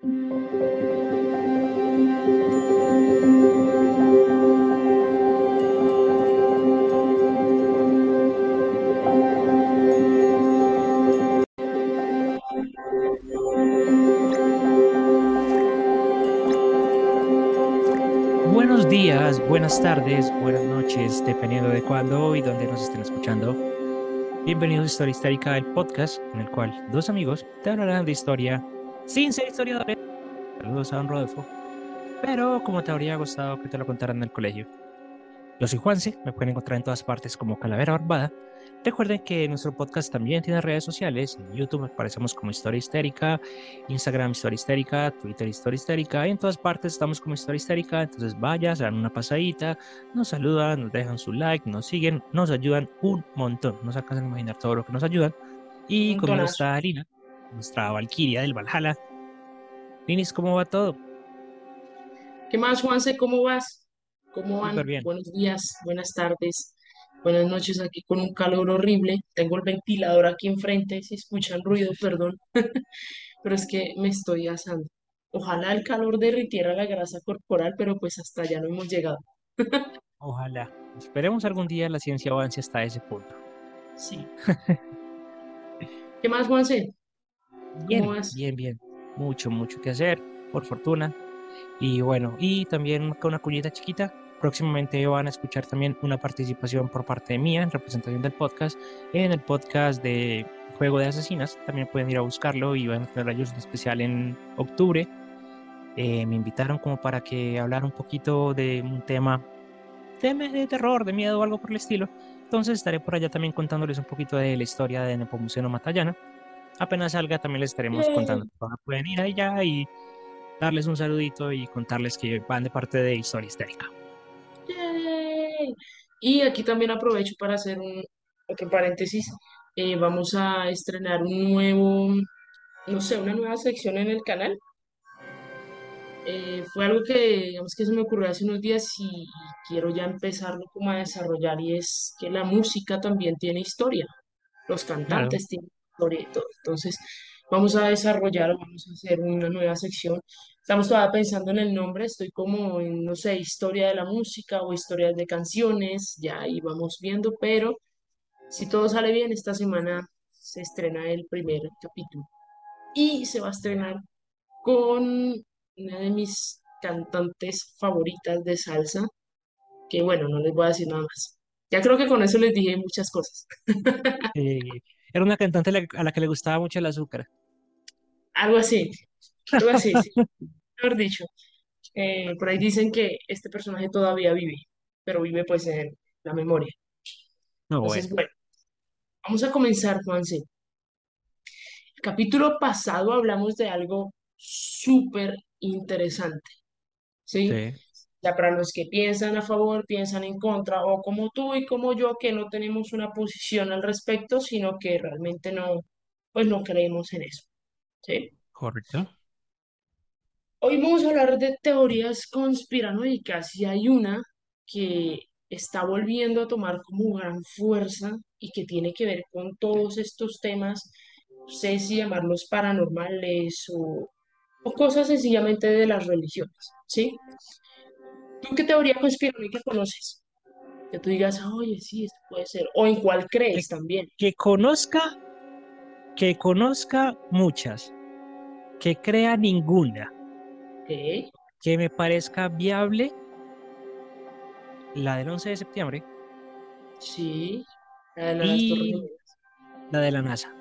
Buenos días, buenas tardes, buenas noches, dependiendo de cuándo y dónde nos estén escuchando. Bienvenidos a Historia Histérica, el podcast en el cual dos amigos te hablarán de historia sin ser historiadores. Saludos a don Rodolfo. Pero como te habría gustado que te lo contaran en el colegio. Yo soy Juanse, me pueden encontrar en todas partes como Calavera Barbada. Recuerden que nuestro podcast también tiene redes sociales. En YouTube aparecemos como Historia Histérica, Instagram Historia Histérica, Twitter Historia Histérica. Y en todas partes estamos como Historia Histérica. Entonces vaya, se dan una pasadita, nos saludan, nos dejan su like, nos siguen, nos ayudan un montón. No se alcanzan a imaginar todo lo que nos ayudan. Y Un como tonazo. Nuestra Valquiria del Valhalla. Linis, ¿cómo va todo? ¿Qué más, Juanse? ¿Cómo vas? ¿Cómo van? Bien. Buenos días, buenas tardes, buenas noches aquí con un calor horrible. Tengo el ventilador aquí enfrente, si escuchan ruido, perdón, pero es que me estoy asando. Ojalá el calor derritiera la grasa corporal, pero pues hasta allá no hemos llegado. Ojalá. Esperemos algún día la ciencia avance hasta ese punto. Sí. ¿Qué más, Juanse? Bien, bien, bien. Mucho, mucho que hacer, por fortuna. Y bueno, y también con una cuñita chiquita. Próximamente van a escuchar también una participación por parte de mía en representación del podcast, en el podcast de Juego de Asesinas. También pueden ir a buscarlo y van a tener ellos un especial en octubre. Eh, me invitaron como para que hablar un poquito de un tema de, de terror, de miedo o algo por el estilo. Entonces estaré por allá también contándoles un poquito de la historia de Nepomuceno Matallana. Apenas salga también les estaremos Yay. contando. Pueden ir allá y darles un saludito y contarles que van de parte de Historia Histérica. ¡Yay! Y aquí también aprovecho para hacer un otro paréntesis. Eh, vamos a estrenar un nuevo, no sé, una nueva sección en el canal. Eh, fue algo que, digamos que se me ocurrió hace unos días y, quiero ya empezarlo como a desarrollar y es que la música también tiene historia. Los Claro. cantantes tienen todo. Entonces, vamos a desarrollar, vamos a hacer una nueva sección. Estamos todavía pensando en el nombre, estoy como en, no sé, historia de la música o historias de canciones, ya ahí vamos viendo, pero si todo sale bien, esta semana se estrena el primer capítulo y se va a estrenar con una de mis cantantes favoritas de salsa, que bueno, no les voy a decir nada más. Ya creo que con eso les dije muchas cosas. Eh, era una cantante a la, que le gustaba mucho el azúcar. Algo así, algo así, sí. Mejor dicho, eh, por ahí dicen que este personaje todavía vive, pero vive pues en la memoria. No, bueno. Entonces, bueno, vamos a comenzar, Juanse. El capítulo pasado hablamos de algo súper interesante, ¿sí? Sí, Ya para los que piensan a favor, piensan en contra, o como tú y como yo, que no tenemos una posición al respecto, sino que realmente no, pues no creemos en eso, ¿sí? correcto. Hoy vamos a hablar de teorías conspiranoicas y hay una que está volviendo a tomar como gran fuerza y que tiene que ver con todos estos temas, no sé si llamarlos paranormales o, o cosas sencillamente de las religiones, ¿sí? ¿Tú qué teoría conspiranoica conoces? Que tú digas, oye, sí, esto puede ser, o en cuál Que, crees también, que conozca, que conozca muchas, que crea ninguna, que me parezca viable la del 11 de septiembre Sí, la de Torres y la de la NASA.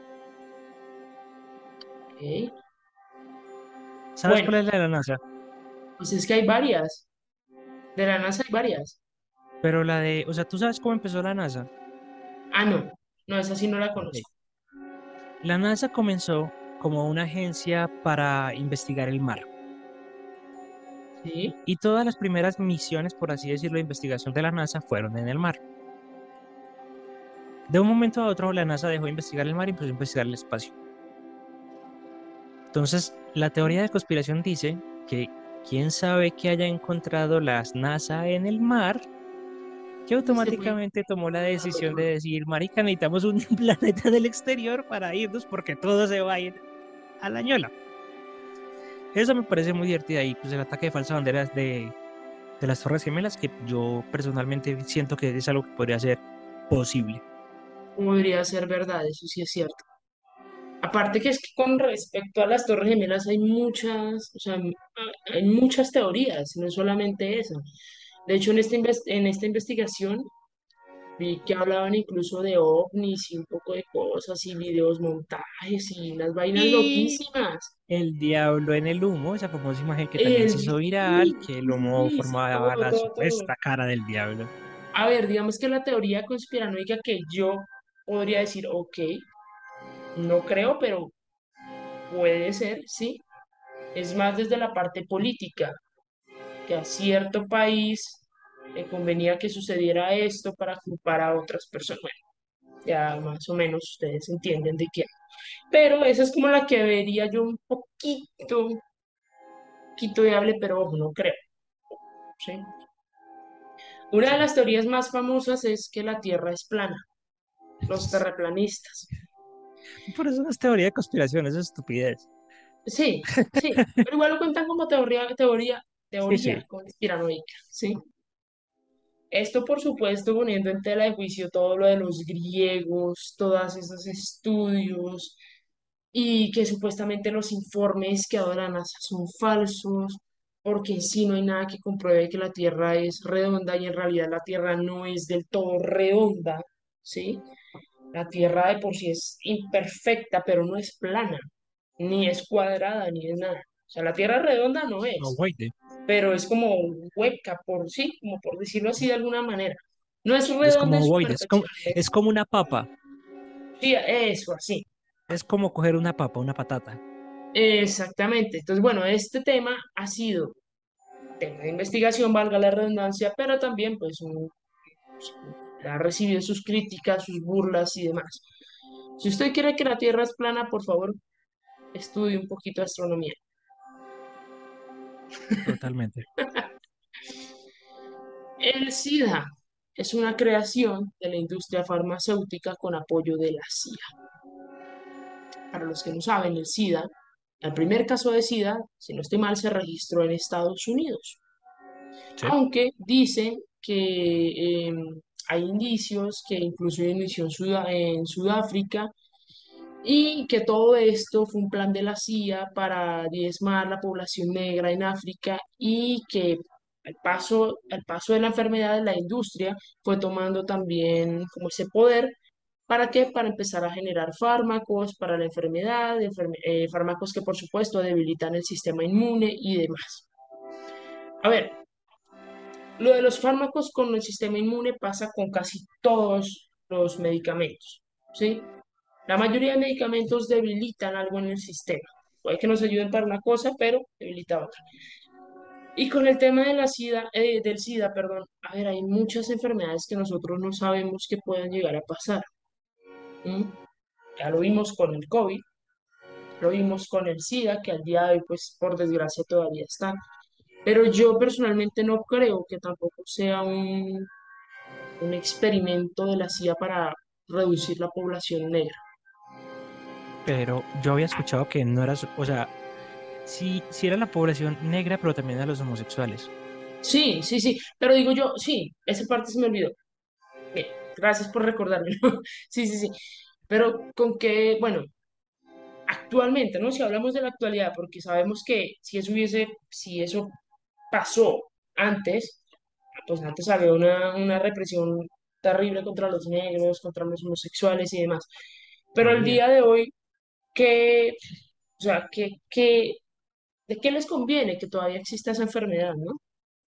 ¿ok? ¿Sabes Bueno, cuál es la de la NASA? pues es que hay varias, de la NASA hay varias. Pero la de, o sea, ¿tú sabes cómo empezó la NASA? Ah, no, no, esa sí no la conozco. La NASA comenzó como una agencia para investigar el mar. Sí, Y todas las primeras misiones, por así decirlo, de investigación de la NASA fueron en el mar. De un momento a otro, la NASA dejó de investigar el mar y empezó a investigar el espacio. Entonces, la teoría de conspiración dice que quién sabe qué haya encontrado las NASA en el mar, que automáticamente tomó la decisión de decir, marica, necesitamos un planeta del exterior para irnos porque todo se va a ir a la ñola. Eso me parece muy divertido y pues el ataque de falsa bandera de, de las Torres Gemelas, que yo personalmente siento que es algo que podría ser posible. Podría ser verdad, eso sí es cierto. Aparte que es que con respecto a las Torres Gemelas hay muchas, o sea, hay muchas teorías, no solamente esa. De hecho, en esta, inves- en esta investigación vi que hablaban incluso de ovnis y un poco de cosas y videos montajes y unas vainas Y loquísimas. el diablo en el humo, esa famosa imagen que también El, se hizo viral, que el humo formaba todo, la todo, todo. supuesta cara del diablo. A ver, digamos que la teoría conspiranoica que yo podría decir, ok, no creo, pero puede ser, sí. Es más desde la parte política, que a cierto país le convenía que sucediera esto para culpar a otras personas. Bueno, ya más o menos ustedes entienden de qué. Pero esa es como la que vería yo un poquito, poquito viable, pero no creo, ¿sí? Una de las teorías más famosas es que la Tierra es plana, los terraplanistas. Por eso no es teoría de conspiración, eso es estupidez. Sí, sí, pero igual lo cuentan como teoría, teoría, Sí, teoría sí. conspiranoica, ¿sí? Esto, por supuesto, poniendo en tela de juicio todo lo de los griegos, todos esos estudios, y que supuestamente los informes que ahora NASA son falsos, porque en sí no hay nada que compruebe que la Tierra es redonda y en realidad la Tierra no es del todo redonda, ¿sí? La Tierra de por sí es imperfecta, pero no es plana, ni es cuadrada, ni es nada. O sea, la Tierra redonda no No, es, wait, pero es como hueca, por sí, como por decirlo así de alguna manera. No es redonda como es como, perfección, es es, como una papa, sí, eso, así. es como coger una papa, una patata. Exactamente. Entonces, bueno, este tema ha sido tema de investigación, valga la redundancia, pero también pues un- ha recibido sus críticas, sus burlas y demás. Si usted quiere que la Tierra es plana, por favor, estudie un poquito de astronomía. Totalmente. El SIDA es una creación de la industria farmacéutica con apoyo de la CIA. Para los que no saben, el SIDA, el primer caso de SIDA, si no estoy mal, se registró en Estados Unidos. Sí. Aunque dicen que eh, hay indicios que incluso inició en, Sudáfrica y que todo esto fue un plan de la CIA para diezmar la población negra en África y que al paso, al paso de la enfermedad, la industria fue tomando también como ese poder. ¿Para qué? Para empezar a generar fármacos para la enfermedad, enferme- eh, fármacos que por supuesto debilitan el sistema inmune y demás. A ver, lo de los fármacos con el sistema inmune pasa con casi todos los medicamentos, ¿sí? La mayoría de medicamentos debilitan algo en el sistema. Puede que nos ayuden para una cosa, pero debilita otra. Y con el tema de la SIDA, eh, del SIDA, perdón, a ver, hay muchas enfermedades que nosotros no sabemos que puedan llegar a pasar. Ya lo vimos con el COVID, lo vimos con el SIDA, que al día de hoy, pues, por desgracia todavía está. Pero yo personalmente no creo que tampoco sea un, un experimento de la CIA para reducir la población negra. Pero yo había escuchado que no era, o sea, sí, sí era la población negra, pero también a los homosexuales. Sí, sí, sí, pero digo yo, sí, esa parte se me olvidó. Bien, gracias por recordarme. Sí, sí, sí. Pero con que, bueno, actualmente, ¿no? Si hablamos de la actualidad, porque sabemos que si eso hubiese, si eso pasó antes, pues antes había una, una represión terrible contra los negros, contra los homosexuales y demás. Pero el Había. día de hoy, ¿qué, o sea, qué, qué, de qué les conviene que todavía exista esa enfermedad, ¿no?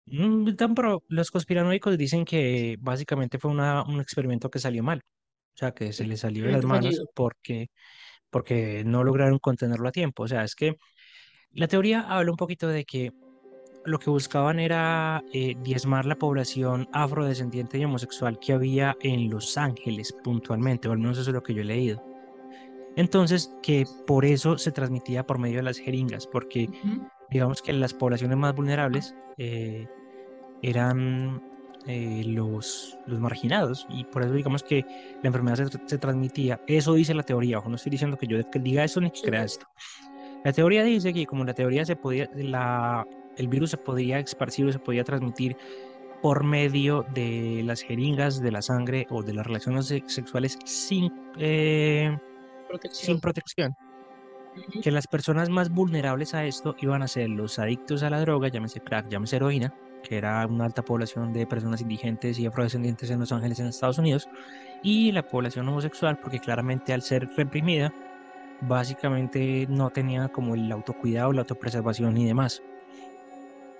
Mm, pro- los conspiranoicos dicen que básicamente fue una, un experimento que salió mal. O sea, que se le salió de las manos porque, porque no lograron contenerlo a tiempo. O sea, es que la teoría habla un poquito de que lo que buscaban era eh, diezmar la población afrodescendiente y homosexual que había en Los Ángeles puntualmente, o al menos eso es lo que yo he leído. Entonces, que por eso se transmitía por medio de las jeringas, porque Ujú. digamos que las poblaciones más vulnerables eh, eran eh, los, los marginados y por eso digamos que la enfermedad se, se transmitía. Eso dice la teoría, ojo, no estoy diciendo que yo que diga eso ni que crea esto. La teoría dice que como la teoría se podía, la, el virus se podía esparcir o se podía transmitir por medio de las jeringas de la sangre o de las relaciones sexuales sin, eh, Protección. sin protección. Que las personas más vulnerables a esto iban a ser los adictos a la droga, llámese crack, llámese heroína, que era una alta población de personas indigentes y afrodescendientes en Los Ángeles, en Estados Unidos, y la población homosexual, porque claramente al ser reprimida, básicamente no tenía como el autocuidado, la autopreservación y demás.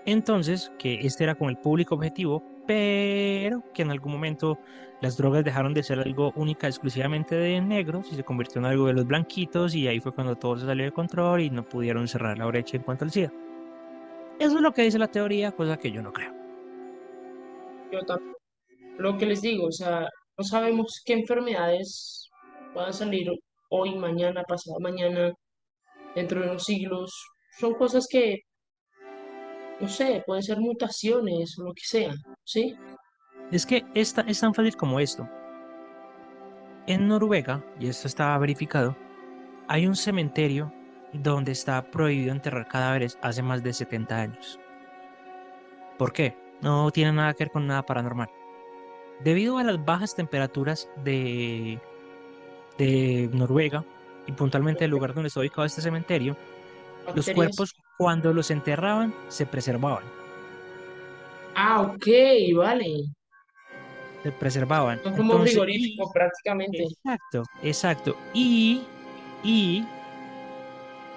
Entonces, que este era como el público objetivo, pero que en algún momento las drogas dejaron de ser algo única exclusivamente de negros y se convirtió en algo de los blanquitos y ahí fue cuando todo se salió de control y no pudieron cerrar la brecha en cuanto al SIDA. Eso es lo que dice la teoría, cosa que yo no creo. Yo también. Lo que les digo, o sea, no sabemos qué enfermedades van a salir hoy, mañana, pasado mañana, dentro de unos siglos. Son cosas que, no sé, pueden ser mutaciones o lo que sea, ¿sí? Es que esta, es tan fácil como esto. En Noruega, y esto está verificado, hay un cementerio donde está prohibido enterrar cadáveres hace más de 70 años. ¿Por qué? No tiene nada que ver con nada paranormal. Debido a las bajas temperaturas de, de Noruega y puntualmente el lugar donde está ubicado este cementerio, los cuerpos cuando los enterraban se preservaban. Ah, ok, vale. Se preservaban. Son como Entonces, frigorífico prácticamente. Exacto, exacto. Y, y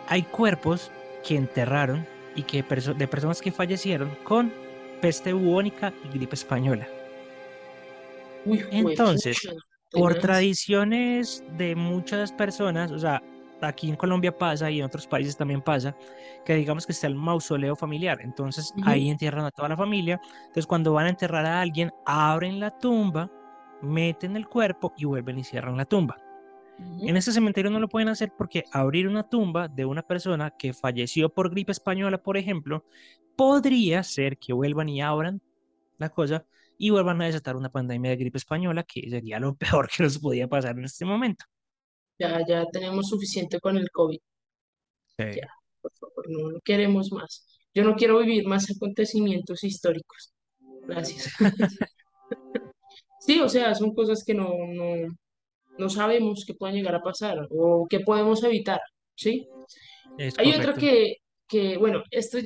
hay cuerpos que enterraron y que perso- de personas que fallecieron con peste bubónica y gripe española. Uy, Entonces, Por tradiciones de muchas personas, o sea, aquí en Colombia pasa y en otros países también pasa, que digamos que está el mausoleo familiar. Entonces ahí entierran a toda la familia. Entonces cuando van a enterrar a alguien, abren la tumba, meten el cuerpo y vuelven y cierran la tumba. En este cementerio no lo pueden hacer porque abrir una tumba de una persona que falleció por gripe española, por ejemplo, podría ser que vuelvan y abran la cosa y vuelvan a desatar una pandemia de gripe española, que sería lo peor que nos podía pasar en este momento. Ya, ya tenemos suficiente con el COVID. Sí. Ya, por favor, no, no queremos más. Yo no quiero vivir más acontecimientos históricos. Gracias. Sí, o sea, son cosas que no, no, no sabemos que pueden llegar a pasar o que podemos evitar, ¿sí? Es Hay otra correcto. que, que, bueno, esto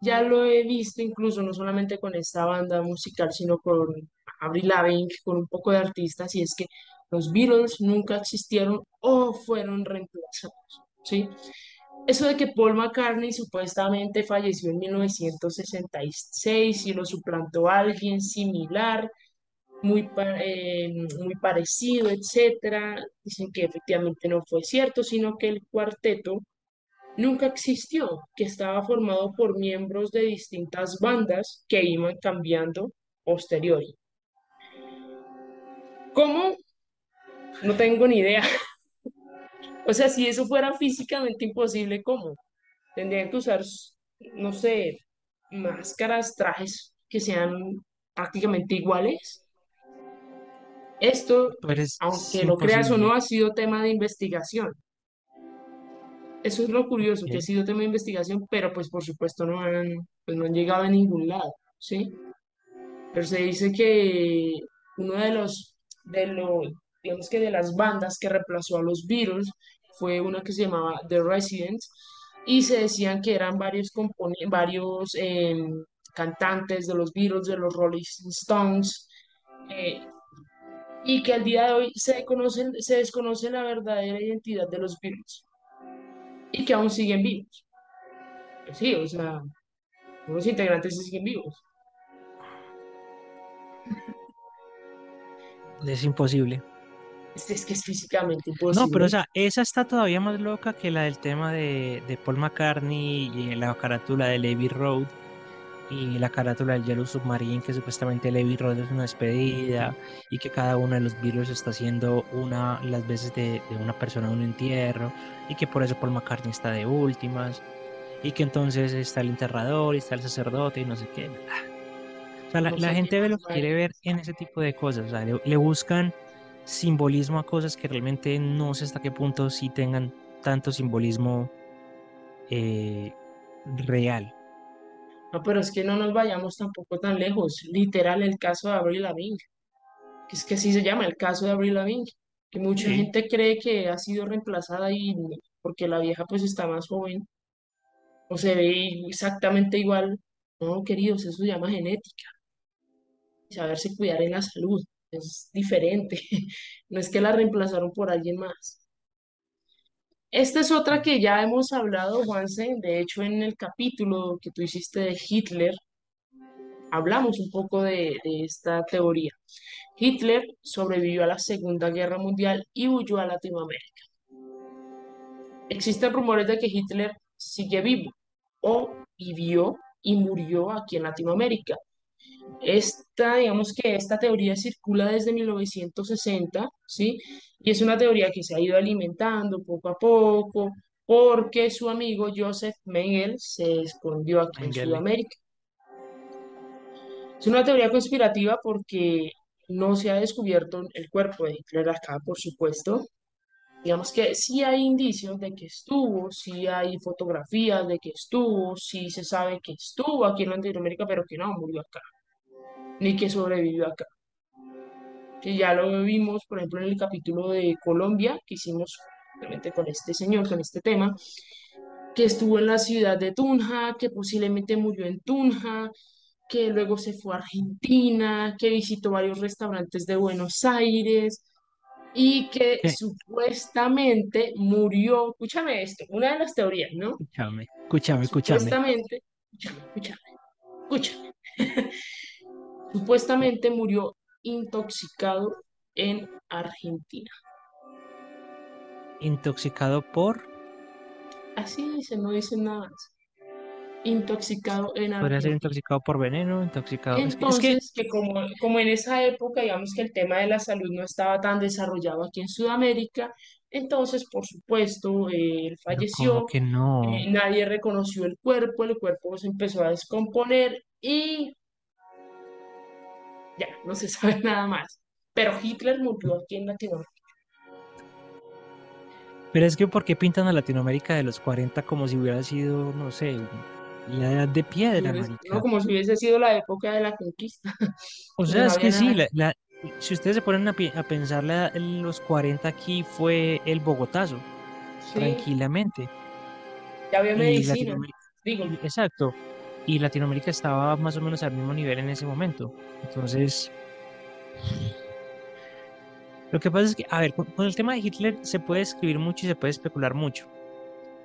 ya lo he visto incluso no solamente con esta banda musical, sino con Avril Lavigne, con un poco de artistas, y es que los Beatles nunca existieron o fueron reemplazados, ¿sí? Eso de que Paul McCartney supuestamente falleció en 1966 y lo suplantó alguien similar, eh, muy parecido, etcétera, dicen que efectivamente no fue cierto, sino que el cuarteto nunca existió, que estaba formado por miembros de distintas bandas que iban cambiando posteriori. ¿Cómo? No tengo ni idea. O sea, si eso fuera físicamente imposible, ¿cómo? Tendrían que usar, no sé, máscaras, trajes que sean prácticamente iguales. Esto, es, aunque lo creas o no, ha sido tema de investigación. Eso es lo curioso, que ha sido tema de investigación, pero pues por supuesto no han, pues, no han llegado a ningún lado, ¿sí? Pero se dice que uno de los, de los, digamos que de las bandas que reemplazó a los Beatles fue una que se llamaba The Residents y se decían que eran varios, varios em, cantantes de los Beatles, de los Rolling Stones, eh, y que al día de hoy se conocen, se desconoce la verdadera identidad de los Beatles y que aún siguen vivos. Pues sí, o sea, los integrantes siguen vivos. Es imposible. Es, es que es físicamente No, pero o imposible. sea, esa está todavía más loca que la del tema de, de Paul McCartney y la carátula de Abbey Road y la carátula del Yellow Submarine, que supuestamente Abbey Road es una despedida y que cada uno de los Beatles está haciendo una las veces de, de una persona en un entierro y que por eso Paul McCartney está de últimas y que entonces está el enterrador y está el sacerdote y no sé qué. O sea, la, la gente ve lo que quiere ver en ese tipo de cosas, o sea, le, le buscan simbolismo a cosas que realmente no sé hasta qué punto sí tengan tanto simbolismo eh, real. No, pero es que no nos vayamos tampoco tan lejos. Literal, el caso de Avril Lavigne, que es que así se llama, el caso de Avril Lavigne, que mucha Sí. gente cree que ha sido reemplazada y porque la vieja pues está más joven o se ve exactamente igual. No, queridos, eso se llama genética, saberse cuidar en la salud, es diferente. No es que la reemplazaron por alguien más. Esta es otra que ya hemos hablado, Juanse, de hecho en el capítulo que tú hiciste de Hitler, hablamos un poco de, de esta teoría. Hitler sobrevivió a la Segunda Guerra Mundial y huyó a Latinoamérica. Existen rumores de que Hitler sigue vivo o vivió y murió aquí en Latinoamérica. Esta, digamos que esta teoría circula desde 1960, ¿sí? Y es una teoría que se ha ido alimentando poco a poco porque su amigo Joseph Mengele se escondió aquí en. Sudamérica. Es una teoría conspirativa porque no se ha descubierto el cuerpo de Hitler acá, por supuesto. Digamos que sí hay indicios de que estuvo, sí hay fotografías de que estuvo, sí se sabe que estuvo aquí en Latinoamérica, pero que no murió acá, ni que sobrevivió acá. Que ya lo vimos, por ejemplo, en el capítulo de Colombia que hicimos realmente con este señor, con este tema, que estuvo en la ciudad de Tunja, que posiblemente murió en Tunja, que luego se fue a Argentina, que visitó varios restaurantes de Buenos Aires y que ¿Qué? supuestamente murió, escúchame esto, una de las teorías, ¿no? Escúchame, escúchame, escúchame. Supuestamente, escúchame, escúchame, escúchame, supuestamente murió intoxicado en Argentina. Intoxicado por, Así dice, no dice nada más. Intoxicado en podría ser Argentina. intoxicado por veneno, intoxicado. Es que, es que, Entonces, que como, como en esa época, digamos que el tema de la salud no estaba tan desarrollado aquí en Sudamérica, entonces, por supuesto, eh, él falleció, que no. eh, nadie reconoció el cuerpo, el cuerpo se empezó a descomponer y ya, no se sabe nada más. Pero Hitler murió aquí en Latinoamérica. Pero es que, ¿por qué pintan a Latinoamérica de los 40 como si hubiera sido, no sé, la edad de piedra, No, marica? como si hubiese sido la época de la conquista, O sea, no es que sí, nada. la, la- si ustedes se ponen a, pensar, la- los 40 aquí fue el Bogotazo, Sí, tranquilamente. ya había medicina, digo. exacto. Y Latinoamérica estaba más o menos al mismo nivel en ese momento. Entonces, lo que pasa es que, a ver, con, el tema de Hitler se puede escribir mucho y se puede especular mucho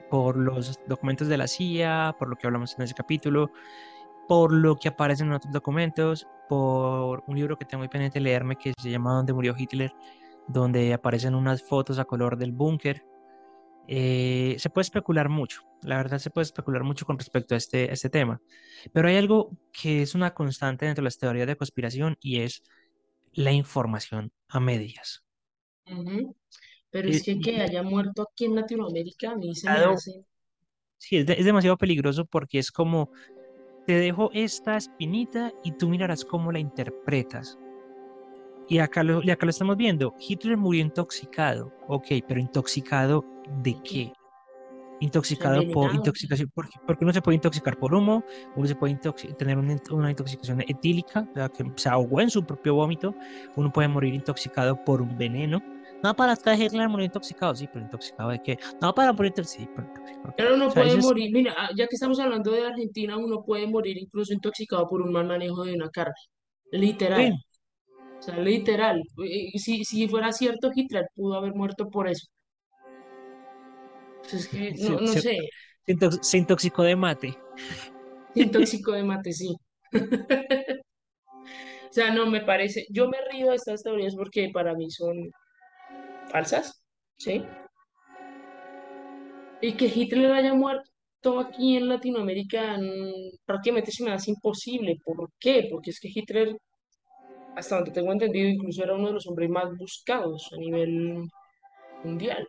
por los documentos de la CIA, por lo que hablamos en ese capítulo, por lo que aparece en otros documentos, por un libro que tengo muy pendiente de leerme que se llama ¿Dónde murió Hitler? donde aparecen unas fotos a color del búnker. Eh, se puede especular mucho, la verdad se puede especular mucho con respecto a este, a este tema, pero hay algo que es una constante dentro de las teorías de conspiración y es la información a medias. Ujú. Pero es Eh, que que y haya muerto aquí en Latinoamérica a mí se me hace. sí, es, de- es demasiado peligroso porque es como, te dejo esta espinita y tú mirarás cómo la interpretas. Y acá lo, y acá lo estamos viendo. Hitler murió intoxicado. Ok, pero intoxicado de qué? Intoxicado por intoxicación. Porque, porque uno se puede intoxicar por humo, uno se puede tener una, int- una intoxicación etílica, o sea, que se ahogó en su propio vómito. Uno puede morir intoxicado por un veneno. No, para acá Hitler murió intoxicado. Sí, pero intoxicado de qué? No, para morir. Sí, pero intoxicado. Uno O sea, puede morir, mira, ah, ya que estamos hablando de Argentina, uno puede morir incluso intoxicado por un mal manejo de una carne. Literal. Sí, O sea, literal. Si, si fuera cierto, Hitler pudo haber muerto por eso. Pues es que, no, se, no se- sé, se intox- se intoxicó de mate. intóxico de mate, sí. O sea, no me parece. Yo me río de estas teorías porque para mí son falsas, ¿sí? Y que Hitler haya muerto aquí en Latinoamérica mm, prácticamente se me hace imposible. ¿Por qué? Porque es que Hitler, hasta donde tengo entendido, incluso era uno de los hombres más buscados a nivel mundial.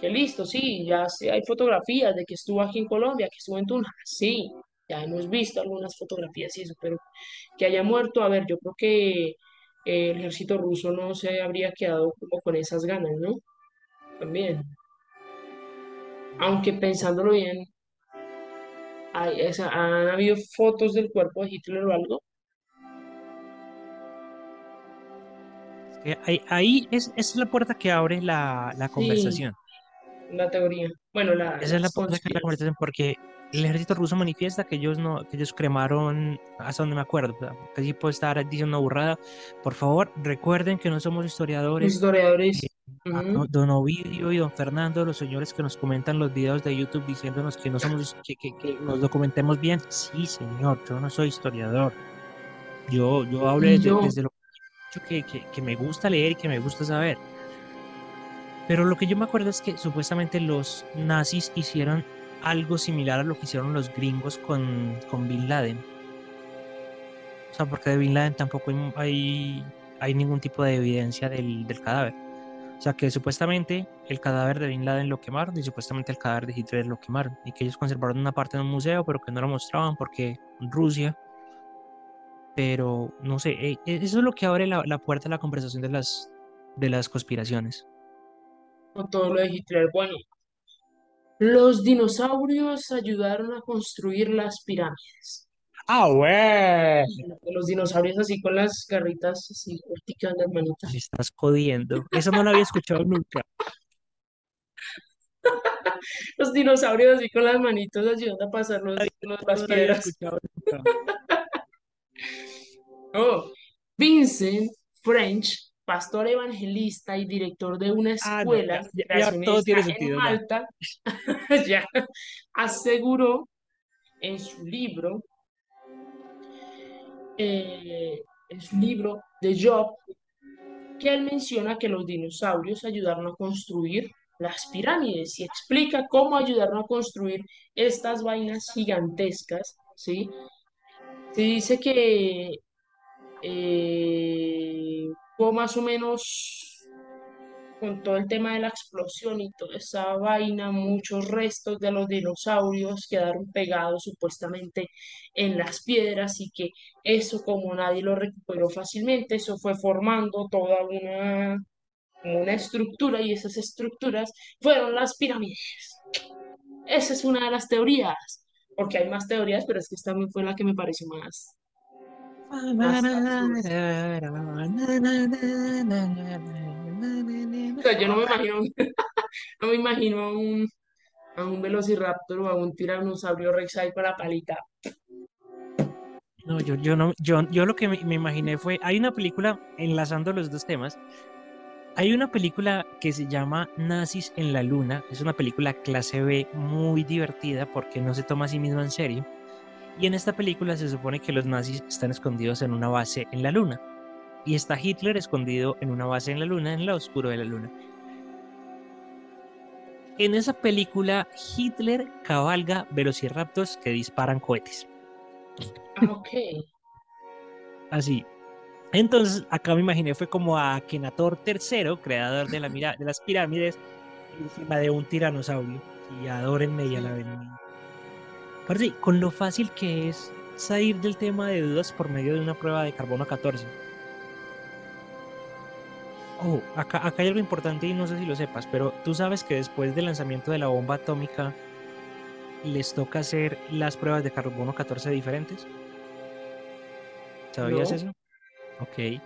Que listo, sí, ya hay fotografías de que estuvo aquí en Colombia, que estuvo en Tunja, sí, ya hemos visto algunas fotografías y eso, pero que haya muerto, a ver, yo creo que eh, el ejército ruso no se habría quedado como con esas ganas, ¿no? También. aunque pensándolo bien, han habido fotos del cuerpo de Hitler o algo. Que ahí, ahí es, esa es la puerta que abre la, la Sí, conversación. la teoría. Bueno, la, Esa es la puerta que abre la conversación porque el ejército ruso manifiesta que ellos no, que ellos cremaron, hasta donde me acuerdo, que sí puedo estar diciendo una burrada. Por favor, recuerden que no somos historiadores. eh, historiadores. a Don Ovidio y Don Fernando, los señores que nos comentan los videos de YouTube diciéndonos que no somos, que, que, que nos documentemos bien. Sí, señor, yo no soy historiador. Yo, yo hablo desde, yo, desde lo que, que, que me gusta leer y que me gusta saber. Pero lo que yo me acuerdo es que supuestamente los nazis hicieron algo similar a lo que hicieron los gringos con, con Bin Laden. O sea, porque de Bin Laden tampoco hay, hay ningún tipo de evidencia del, del cadáver. O sea, que supuestamente el cadáver de Bin Laden lo quemaron y supuestamente el cadáver de Hitler lo quemaron. Y que ellos conservaron una parte en un museo, pero que no lo mostraban porque Rusia. Pero no sé, eh, eh, eso es lo que abre la, la puerta a la conversación de las, de las conspiraciones. con todo lo de Hitler. Bueno, los dinosaurios ayudaron a construir las pirámides. Ah, güey. Los dinosaurios así con las garritas así corticas, las Me manitas. estás jodiendo. Eso no lo había escuchado nunca. Los dinosaurios así con las manitas ayudando a pasar los, los- las no lo había piedras. escuchado nunca. Oh, Vincent French, pastor evangelista y director de una Ah, no, ya, escuela ya, ya todo tiene en sentido ya. Malta, ya aseguró en su libro, eh, en su libro de Job, que él menciona que los dinosaurios ayudaron a construir las pirámides y explica cómo ayudaron a construir estas vainas gigantescas, ¿sí? Se dice que eh, fue más o menos con todo el tema de la explosión y toda esa vaina, muchos restos de los dinosaurios quedaron pegados supuestamente en las piedras y que eso como nadie lo recuperó fácilmente, eso fue formando toda una, una estructura y esas estructuras fueron las pirámides. Esa es una de las teorías, porque hay más teorías, pero es que esta también fue la que me pareció más. O sea, yo no me imagino, no me imagino a un, a un velociraptor o a un tiranosaurio rex ahí con la palita. No, yo, yo no, yo, yo lo que me, me imaginé fue, hay una película enlazando los dos temas. Hay una película que se llama Nazis en la Luna. Es una película clase B muy divertida porque no se toma a sí misma en serio. Y en esta película se supone que los nazis están escondidos en una base en la Luna. Y está Hitler escondido en una base en la Luna, en lo oscuro de la Luna. En esa película, Hitler cabalga velociraptors que disparan cohetes. Ah, ok. Así. Entonces, acá me imaginé, fue como a Kenator III, creador de, la mira- de las pirámides, encima de un tiranosaurio. Y adórenme y alabenme. Parce, con lo fácil que es salir del tema de dudas por medio de una prueba de carbono 14. Oh, acá, acá hay algo importante y no sé si lo sepas, pero tú sabes que después del lanzamiento de la bomba atómica les toca hacer las pruebas de carbono 14 diferentes. ¿Sabías No, eso? Ok.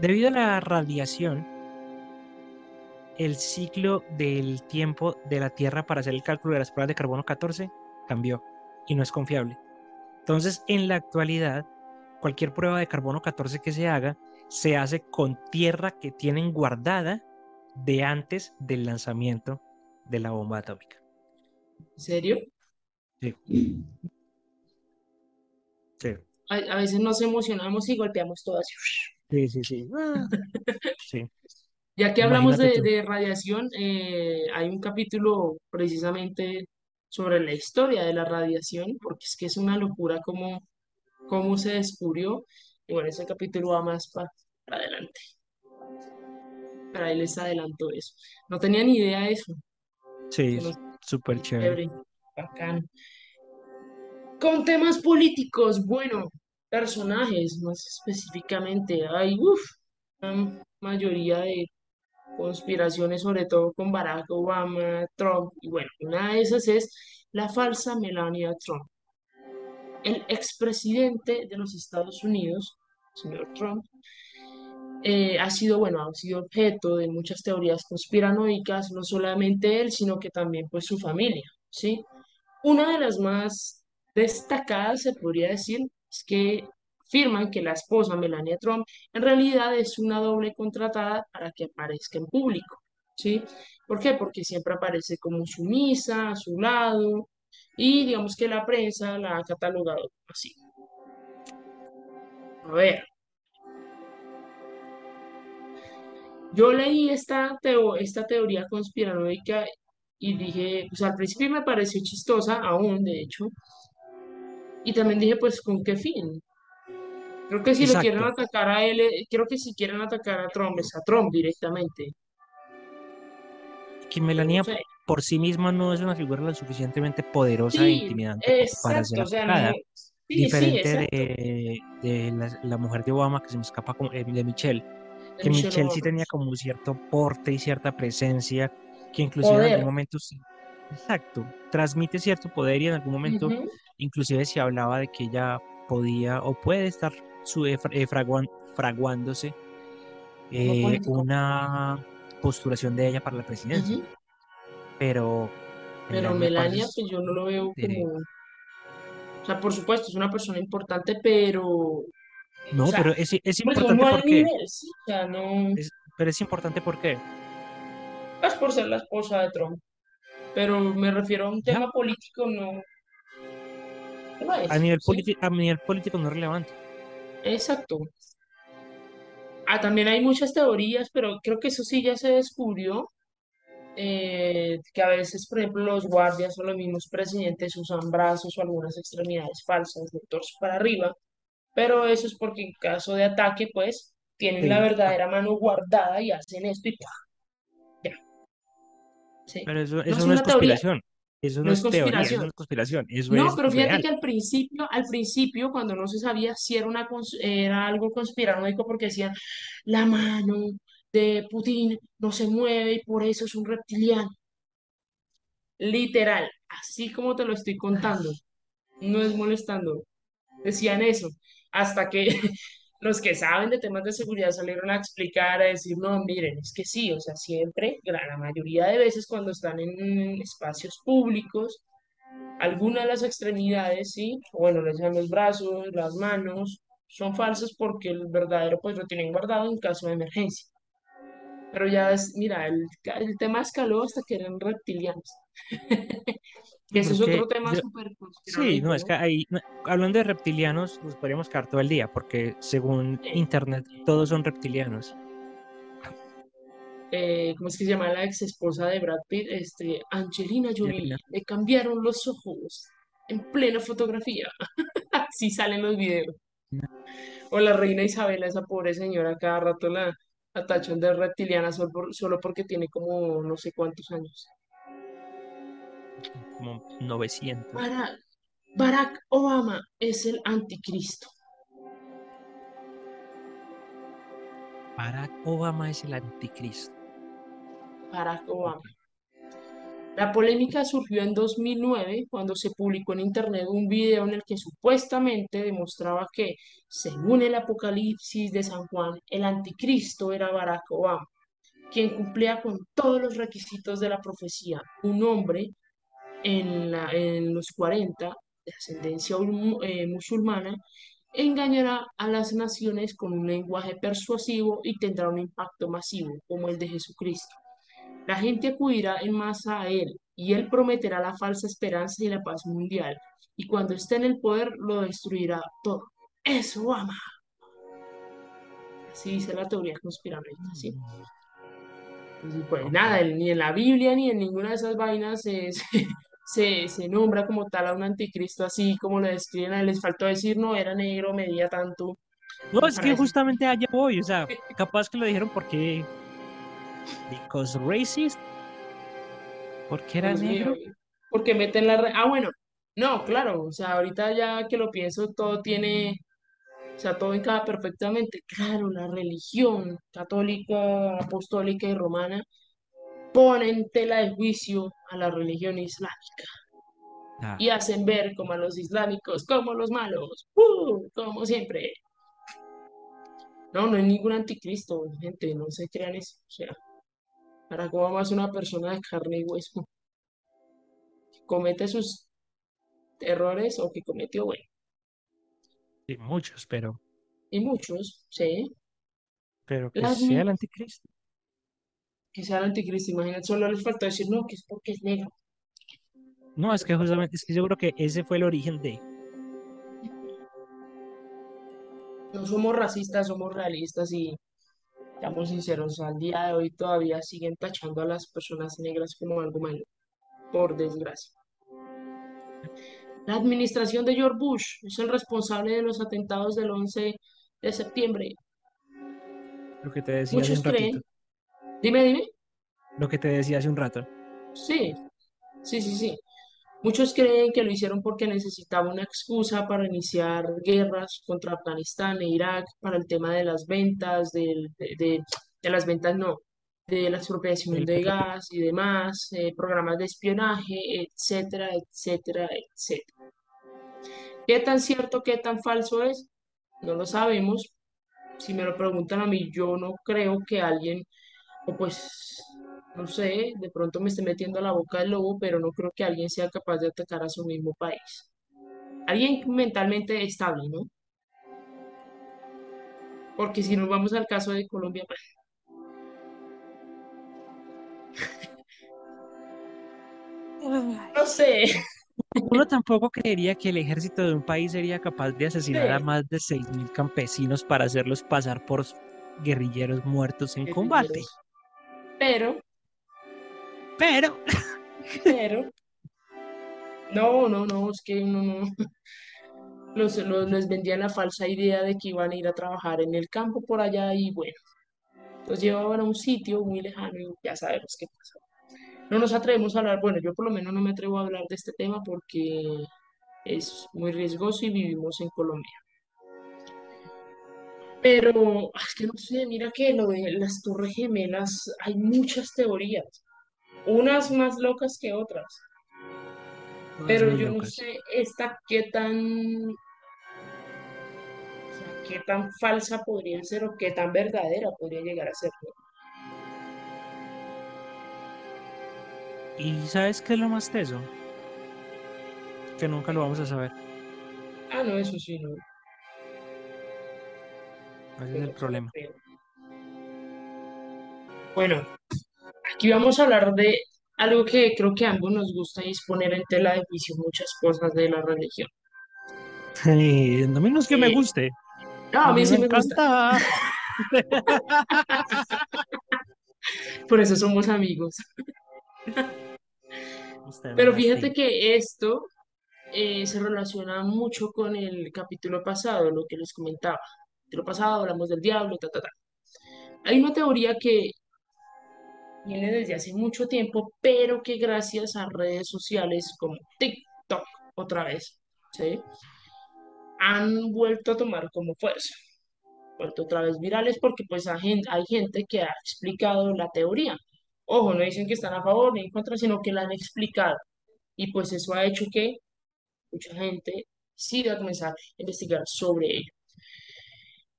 Debido a la radiación, el ciclo del tiempo de la Tierra para hacer el cálculo de las pruebas de carbono 14 cambió y no es confiable. Entonces, en la actualidad, cualquier prueba de carbono 14 que se haga se hace con tierra que tienen guardada de antes del lanzamiento de la bomba atómica. ¿en serio? Sí, sí, A, a veces nos emocionamos y golpeamos todo así. sí, sí, sí. Ah, sí. Ya que hablamos de, radiación, eh, hay un capítulo precisamente sobre la historia de la radiación, porque es que es una locura cómo, cómo se descubrió. Y bueno, ese capítulo va más para adelante. Pero ahí les adelanto eso. No tenía ni idea de eso. Sí, súper chévere. chévere, bacano. Con temas políticos, bueno, personajes más específicamente. Hay, uff, una mayoría de conspiraciones sobre todo con Barack Obama, Trump, y bueno, una de esas es la falsa Melania Trump. El expresidente de los Estados Unidos, señor Trump, eh, ha sido, bueno, ha sido objeto de muchas teorías conspiranoicas, no solamente él, sino que también pues su familia, ¿sí? Una de las más destacadas, se podría decir, es que afirman que la esposa Melania Trump en realidad es una doble contratada para que aparezca en público, ¿sí? ¿Por qué? Porque siempre aparece como sumisa, a su lado, y digamos que la prensa la ha catalogado así. A ver, yo leí esta, teo- esta teoría conspiranoica y dije, pues al principio me pareció chistosa, aún de hecho, y también dije, pues, ¿con qué fin? Creo que si lo quieren Exacto. atacar a él, eh, creo que si quieren atacar a Trump, es a Trump directamente. Que no Melania sé. por sí misma no es una figura lo suficientemente poderosa e Sí, intimidante como para ser exacto, o sea, no. Sí, sí, Diferente exacto. de, de la, la mujer de Obama, que se me escapa, como- eh, de Michelle, De que Michelle Michelle sí tenía como cierto porte y cierta presencia, que inclusive en algún Poder. momento, sí, exacto, transmite cierto poder y en algún momento Ujú. Inclusive se hablaba de que ella podía o puede estar su, eh, eh, fraguan- fraguándose eh, una postulación de ella para la presidencia, pero Pero Melania parece pues yo no lo veo como, o sea, por supuesto, es una persona importante, pero, o No, sea, pero es, es pues importante porque nivel, sí, o sea, no, es, pero es importante porque es por ser la esposa de Trump, pero me refiero a un ya. tema político, no, no a es, nivel ¿sí? político a nivel político no es relevante. Exacto. Ah, también hay muchas teorías, pero creo que eso sí ya se descubrió, eh, que a veces, por ejemplo, los guardias o los mismos presidentes usan brazos o algunas extremidades falsas del torso para arriba, pero eso es porque en caso de ataque, pues, tienen la Sí, verdadera mano guardada y hacen esto y ¡pah! ya, ¿sí? pero eso, No es no es una teoría, conspiración, eso no no es es teoría, eso no es conspiración, eso No, es pero fíjate real. que al principio, al principio, cuando no se sabía si era una era algo conspiranoico, porque decían la mano de Putin no se mueve y por eso es un reptiliano. Literal, así como te lo estoy contando, no es molestando. Decían eso, hasta que los que saben de temas de seguridad salieron a explicar, a decir, no, miren, es que sí, o sea, siempre, la mayoría de veces cuando están en espacios públicos, Algunas de las extremidades, sí, bueno, le echan los brazos, las manos, son falsas porque el verdadero pues lo tienen guardado en caso de emergencia. Pero ya es, mira, el tema escaló hasta que eran reptilianos, que ese es otro tema súper sí, no, es que ahí, hablando de reptilianos, nos podríamos quedar todo el día, porque según internet, todos son reptilianos. eh, ¿cómo es que se llama la ex esposa de Brad Pitt? Este, Angelina. Jolie, le cambiaron los ojos en plena fotografía. Así salen los videos. O la reina Isabela, esa pobre señora, cada rato la, la tachan de reptiliana solo, por- solo porque tiene como no sé cuántos años. Como 900. Barack, Barack Obama es el anticristo. Barack Obama es el anticristo. Barack Obama. La polémica surgió en 2009 cuando se publicó en internet un video en el que supuestamente demostraba que, según el Apocalipsis de San Juan, el anticristo era Barack Obama, quien cumplía con todos los requisitos de la profecía, un hombre en, la- en los 40 de ascendencia eh, musulmana, engañará a las naciones con un lenguaje persuasivo y tendrá un impacto masivo, como el de Jesucristo. La gente acudirá en masa a él, y él prometerá la falsa esperanza y la paz mundial, y cuando esté en el poder lo destruirá todo. Eso, ama. Así dice la teoría conspiranoica, ¿sí? Pues Ok. nada, ni en la Biblia ni en ninguna de esas vainas se, se, se, se nombra como tal a un anticristo así como lo describen. Les faltó decir, no, era negro, medía tanto. No, es que justamente allá voy, o sea, capaz que lo dijeron porque, because racist, porque era negro. porque meten la... re- Ah, bueno, no, claro, o sea, ahorita ya que lo pienso, todo tiene, O sea, todo encaja perfectamente. Claro, la religión católica, apostólica y romana pone en tela de juicio a la religión islámica Ah, y hacen ver como a los islámicos como los malos, ¡Uh! como siempre. No, no hay ningún anticristo, gente, no se crean eso. O sea, para cómo más una persona de carne y hueso que comete sus errores o que cometió, bueno, sí, muchos, pero, y muchos, sí, pero que las, sea el anticristo. Que sea el anticristo, imagínate, solo les falta decir no, que es porque es negro. No, es que justamente, es que yo creo que ese fue el origen de, No somos racistas, somos realistas y, seamos sinceros, al día de hoy todavía siguen tachando a las personas negras como algo malo, por desgracia. La administración de George Bush es el responsable de los atentados del 11 de septiembre. lo que te decía Muchos ratito, creen, dime, dime, lo que te decía hace un rato. sí, sí, sí, sí. Muchos creen que lo hicieron porque necesitaba una excusa para iniciar guerras contra Afganistán e Irak para el tema de las ventas, de, de- de las ventas no, de la expropiación de gas y demás, eh, programas de espionaje, etcétera, etcétera, etcétera. ¿Qué tan cierto, qué tan falso es? No lo sabemos. Si me lo preguntan a mí, yo no creo que alguien, o pues, no sé, de pronto me esté metiendo a la boca del lobo, pero no creo que alguien sea capaz de atacar a su mismo país. Alguien mentalmente estable, ¿no? Porque si nos vamos al caso de Colombia, pues, no sé, Uno tampoco creería que el ejército de un país sería capaz de asesinar a más de 6.000 campesinos para hacerlos pasar por guerrilleros muertos en combate. Pero, Pero, pero, no, no, no, es que uno no, los, los- les vendían la falsa idea de que iban a ir a trabajar en el campo por allá y bueno, los llevaban a un sitio muy lejano y ya sabemos qué pasa. No nos atrevemos a hablar, bueno, yo por lo menos no me atrevo a hablar de este tema porque es muy riesgoso y vivimos en Colombia. Pero ah, es que no sé, mira que lo de las Torres Gemelas, hay muchas teorías, unas más locas que otras, pero yo no sé esta qué tan, o sea, qué tan falsa podría ser o qué tan verdadera podría llegar a ser. ¿Y sabes qué es lo más teso? Que nunca lo vamos a saber. Ah, no, eso sí, no, Ese es el problema. Bueno, aquí vamos a hablar de algo que creo que a ambos nos gusta y es poner en tela de juicio muchas cosas de la religión. Ay, a mí no es que me guste, no, a a mí me sí me gusta, por eso somos amigos. Pero fíjate que esto eh, se relaciona mucho con el capítulo pasado, lo que les comentaba. El capítulo pasado hablamos del diablo, ta, ta, ta. Hay una teoría que viene desde hace mucho tiempo, pero que gracias a redes sociales como TikTok, otra vez, ¿sí? Han vuelto a tomar como fuerza, vuelto otra vez virales porque pues hay gen- hay gente que ha explicado la teoría. Ojo, no dicen que están a favor ni en contra, sino que la han explicado. Y pues eso ha hecho que mucha gente decida comenzar a investigar sobre ello.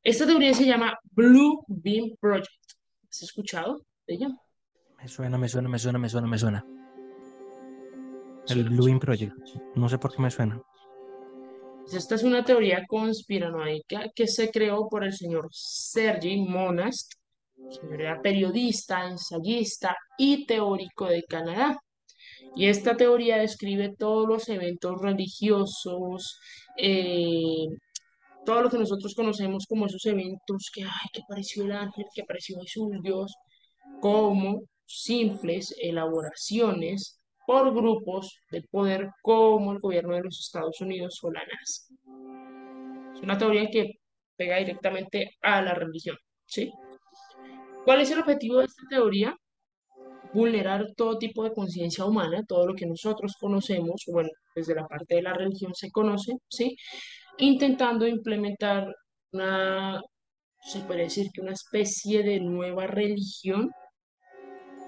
Esta teoría se llama Blue Beam Project. ¿Has escuchado de ella? Me suena, me suena, me suena, me suena, me suena. El Blue Beam Project. No sé por qué me suena. Pues Esta es una teoría conspiranoica que se creó por el señor Sergi Monast, quien era periodista, ensayista y teórico de Canadá. Y esta teoría describe todos los eventos religiosos, eh, todo lo que nosotros conocemos como esos eventos que, ay, que apareció el ángel, que apareció Jesús, Dios, como simples elaboraciones por grupos de poder como el gobierno de los Estados Unidos o la NASA. Es una teoría que pega directamente a la religión, ¿sí? ¿Cuál es el objetivo de esta teoría? Vulnerar todo tipo de conciencia humana, todo lo que nosotros conocemos, bueno, desde la parte de la religión se conoce, ¿sí? Intentando implementar una, se puede decir que una especie de nueva religión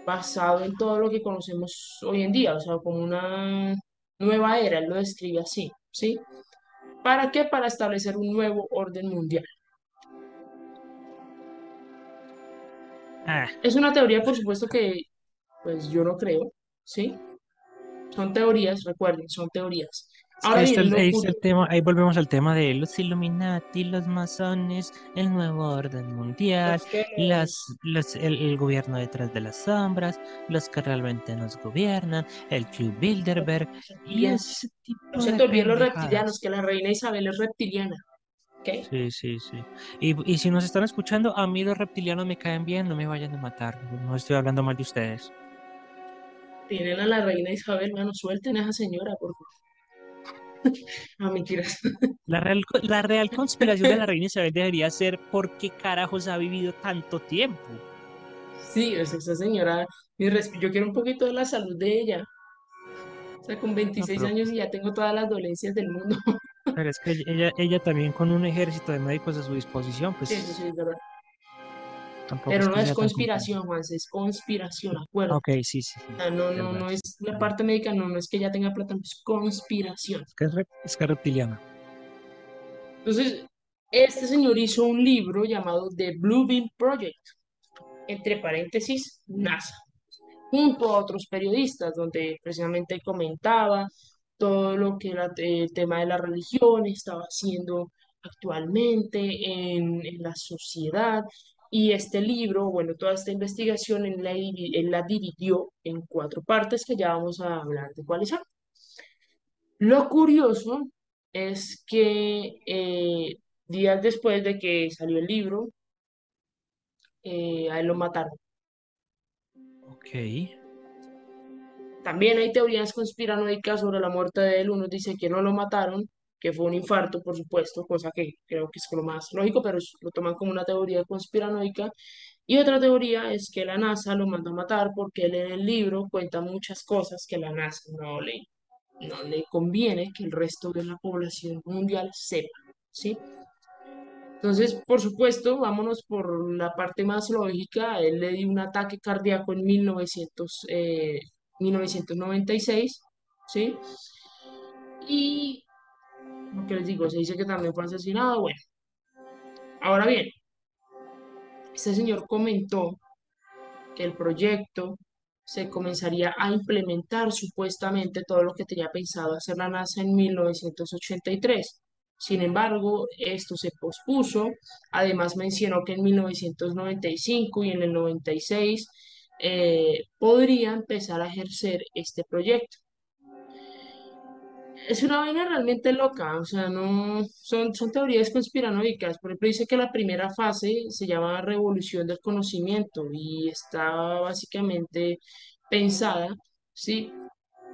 basado en todo lo que conocemos hoy en día, o sea, como una nueva era, él lo describe así, ¿sí? ¿Para qué? Para establecer un nuevo orden mundial. Ah, Es una teoría, por supuesto, que pues yo no creo, ¿sí? Son teorías, recuerden, son teorías. Ahora bien, el, ahí está el curioso, tema, ahí volvemos al tema de los Illuminati, los masones, el nuevo orden mundial, es que las, los- el, el gobierno detrás de las sombras, los que realmente nos gobiernan, el Club Bilderberg y ese tipo No se te olviden los reptilianos, que la reina Isabel es reptiliana, ¿ok? Sí, sí, sí. Y, y si nos están escuchando, a mí los reptilianos me caen bien, no me vayan a matar. No estoy hablando mal de ustedes. Tienen a la reina Isabel, mano, suelten a esa señora, por favor. Ah, mentiras. La real, la real conspiración de la reina Isabel debería ser por qué carajos ha vivido tanto tiempo. Sí, esa señora, yo quiero un poquito de la salud de ella. O sea, con No, 26 pero, años y ya tengo todas las dolencias del mundo. pero es que ella, ella también con un ejército de médicos a su disposición, Sí, eso pues sí, es verdad. Tampoco Pero no es conspiración, Juanse, es conspiración, acuérdate. Ok, sí, sí, sí, O sea, no, no, no es la parte médica, no, no es que ella tenga plata, es conspiración. Es que es, que reptiliana. Entonces, este señor hizo un libro llamado The Blue Project, entre paréntesis, NASA, junto a otros periodistas, donde precisamente comentaba todo lo que era eh, el tema de la religión estaba haciendo actualmente en, en la sociedad. Y este libro, bueno, toda esta investigación él la, él la dividió en cuatro partes que ya vamos a hablar de cuáles son. Lo curioso es que eh, días después de que salió el libro, eh, a él lo mataron. Ok. También hay teorías conspiranoicas sobre la muerte de él. Uno dice que no lo mataron, que fue un infarto, por supuesto, cosa que creo que es lo más lógico, pero lo toman como una teoría conspiranoica. Y otra teoría es que la NASA lo mandó a matar porque él en el libro cuenta muchas cosas que la NASA no le, no le conviene que el resto de la población mundial sepa, ¿sí? Entonces, por supuesto, vámonos por la parte más lógica. Él le dio un ataque cardíaco en 1900, eh, 1996, ¿sí? Y que les digo, se dice que también fue asesinado. Bueno, ahora bien, este señor comentó que el proyecto se comenzaría a implementar supuestamente todo lo que tenía pensado hacer la NASA en 1983. Sin embargo, esto se pospuso. Además, mencionó que en 1995 y en el 96 eh, podría empezar a ejercer este proyecto. Es una vaina realmente loca, o sea, no son, son teorías conspiranoicas. Por ejemplo, dice que la primera fase se llama revolución del conocimiento y está básicamente pensada, ¿sí?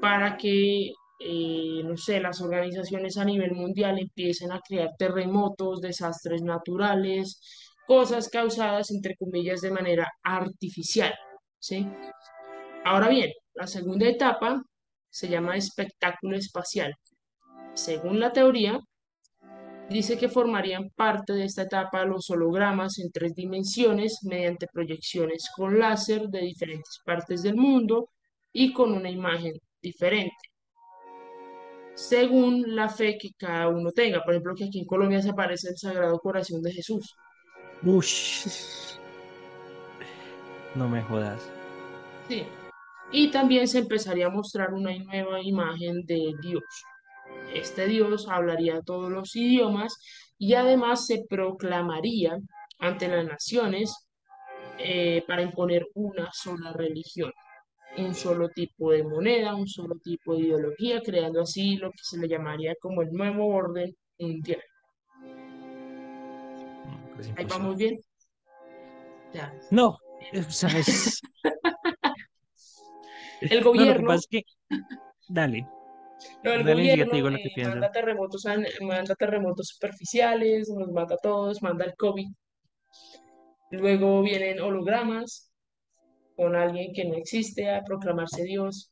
Para que, eh, no sé, las organizaciones a nivel mundial empiecen a crear terremotos, desastres naturales, cosas causadas, entre comillas, de manera artificial, ¿sí? Ahora bien, la segunda etapa se llama espectáculo espacial. Según la teoría, dice que formarían parte de esta etapa los hologramas en tres dimensiones mediante proyecciones con láser de diferentes partes del mundo y con una imagen diferente, según la fe que cada uno tenga. Por ejemplo, que aquí en Colombia se aparece el Sagrado Corazón de Jesús. Ush. No me jodas. Sí. Y también se empezaría a mostrar una nueva imagen de Dios. Este Dios hablaría todos los idiomas y además se proclamaría ante las naciones eh, para imponer una sola religión, un solo tipo de moneda, un solo tipo de ideología, creando así lo que se le llamaría como el nuevo orden mundial. Pues Ahí vamos bien. Ya. No, o sea, es- El No, lo que gobierno, pasa es que. Dale, no, el dale gobierno digo lo que eh, pienso. manda terremotos, manda terremotos superficiales, nos mata a todos, manda el COVID. Luego vienen hologramas con alguien que no existe a proclamarse Dios.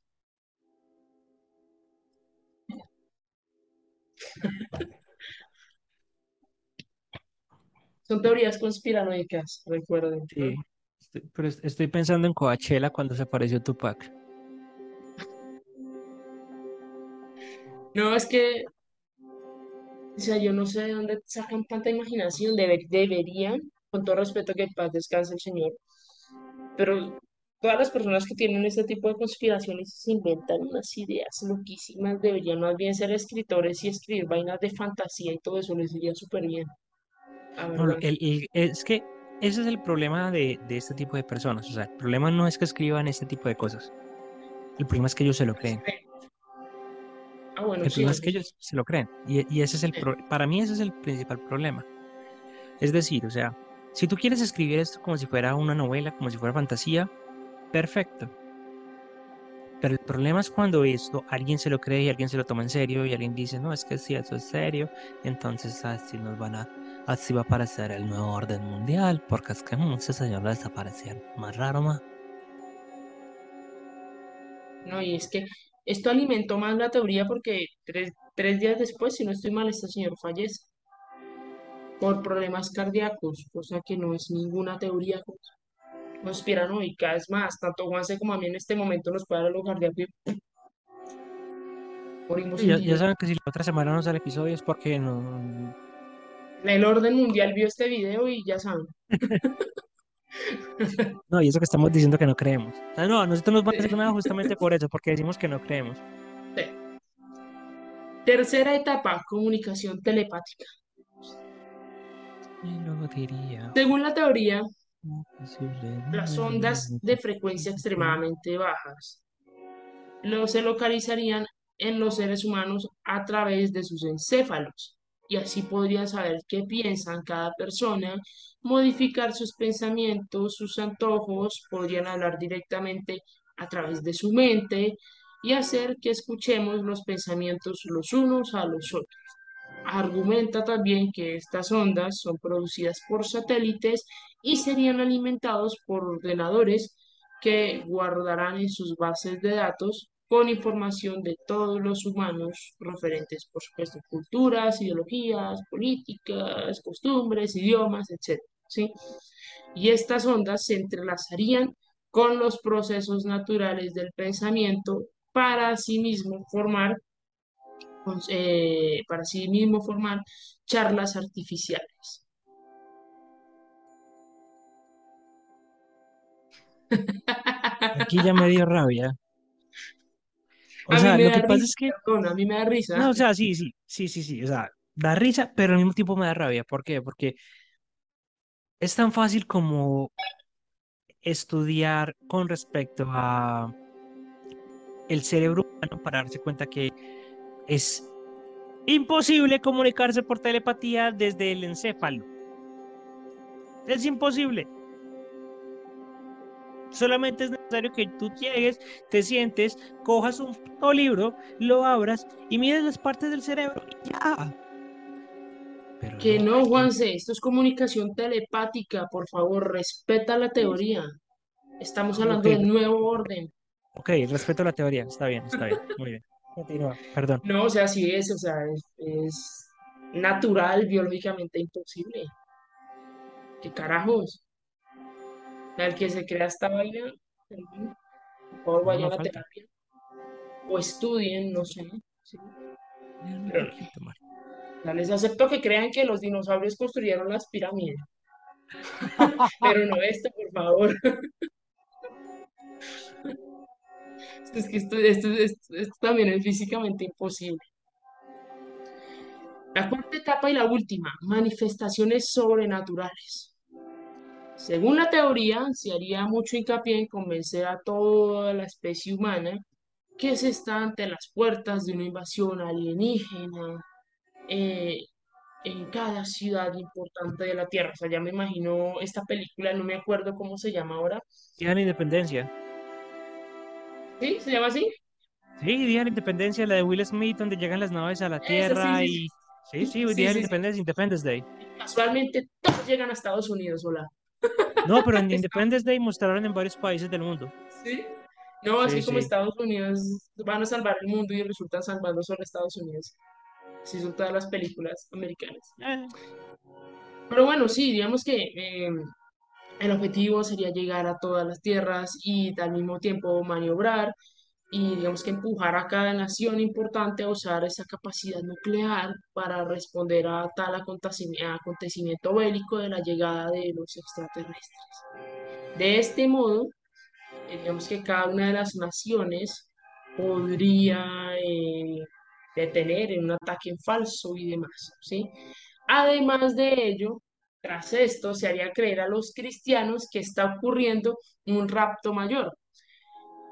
Son teorías conspiranoicas, recuerden. Sí, estoy- pero est- estoy pensando en Coachella cuando se apareció Tupac. No, es que, o sea, yo no sé de dónde sacan tanta imaginación. Deber- deberían, con todo respeto, que en paz descanse el Señor, pero todas las personas que tienen este tipo de conspiraciones se inventan unas ideas loquísimas, deberían más bien ser escritores y escribir vainas de fantasía y todo eso les iría súper bien, No, el- es que ese es el problema de, de este tipo de personas. O sea, el problema no es que escriban este tipo de cosas. El problema es que ellos se lo creen. Ah, bueno, El sí, problema es que ellos se lo creen. Y, y ese es el pro- para mí ese es el principal problema. Es decir, o sea, si tú quieres escribir esto como si fuera una novela, como si fuera fantasía, perfecto. Pero el problema es cuando esto alguien se lo cree y alguien se lo toma en serio y alguien dice, no, es que si eso es serio, entonces así nos van a, así va a aparecer el nuevo orden mundial, porque es que ese señor va a desaparecer. Más raro, más. No, y es que esto alimentó más la teoría porque tres, tres días después, si no estoy mal, este señor fallece por problemas cardíacos, cosa que no es ninguna teoría cons- conspiranoica. Es más, tanto Juanse como a mí en este momento nos puede dar lo cardíaco y morimos Ya, ya saben que si la otra semana no sale episodio es porque no... El orden mundial vio este video y ya saben. No, y eso que estamos diciendo que no creemos. O sea, no, nosotros nos van a hacer nada justamente por eso, porque decimos que no creemos. Tercera etapa, comunicación telepática. Diría... Según la teoría, "No, posible, las ondas de frecuencia extremadamente bajas se localizarían en los seres humanos a través de sus encéfalos y así podrían saber qué piensan cada persona, modificar sus pensamientos, sus antojos, podrían hablar directamente a través de su mente y hacer que escuchemos los pensamientos los unos a los otros. Argumenta también que estas ondas son producidas por satélites y serían alimentados por ordenadores que guardarán en sus bases de datos con información de todos los humanos referentes, por supuesto, culturas, ideologías, políticas, costumbres, idiomas, etc. ¿sí? Y estas ondas se entrelazarían con los procesos naturales del pensamiento para asimismo formar cons- eh, para sí mismo formar charlas artificiales. Aquí ya me dio rabia. O A sea, lo que pasa risa, es que... perdón, a mí me da risa. No, o sea, sí, sí, sí, sí, sí. O sea, da risa, pero al mismo tiempo me da rabia. ¿Por qué? Porque es tan fácil como estudiar con respecto a el cerebro humano para darse cuenta que es imposible comunicarse por telepatía desde el encéfalo. Es imposible. Solamente es necesario que tú llegues, te sientes, cojas un libro, lo abras y mires las partes del cerebro y ya. Pero Que no, no, Juanse, esto es comunicación telepática, por favor, respeta la teoría. Estamos hablando Ok. del nuevo orden. Ok, respeto la teoría. Está bien, está bien. Muy bien. Continúa. Perdón. No, o sea, sí es, o sea, es, es natural, biológicamente imposible. ¿Qué carajos? El que se crea esta vaina, por favor, No, vayan no a falta. terapia o estudien, no sé. Pero- les acepto que crean que los dinosaurios construyeron las pirámides. Pero no esto, por favor. Es que esto, esto, esto- esto también es físicamente imposible. La cuarta etapa y la última, manifestaciones sobrenaturales. Según la teoría, se haría mucho hincapié en convencer a toda la especie humana que se está ante las puertas de una invasión alienígena eh, en cada ciudad importante de la Tierra. O sea, ya me imagino esta película, no me acuerdo cómo se llama ahora. Día de la Independencia. ¿Sí? ¿Se llama así? Sí, Día de la Independencia, la de Will Smith, donde llegan las naves a la sí, Tierra sí, y... Sí, sí, Sí, Día de la. Independencia, Independence Day. Casualmente todos llegan a Estados Unidos, hola. No, pero en Independence Day mostraron en varios países del mundo. ¿Sí? No, es Sí, que como sí. Estados Unidos van a salvar el mundo y resultan salvando solo Estados Unidos. Así son todas las películas americanas. Eh, Pero bueno, sí, digamos que eh, el objetivo sería llegar a todas las tierras y al mismo tiempo maniobrar y digamos que empujar a cada nación importante a usar esa capacidad nuclear para responder a tal acontecimiento, bélico de la llegada de los extraterrestres. De este modo, eh, digamos que cada una de las naciones podría eh, detener en un ataque en falso y demás, ¿sí? Además de ello, tras esto se haría creer a los cristianos que está ocurriendo un rapto mayor,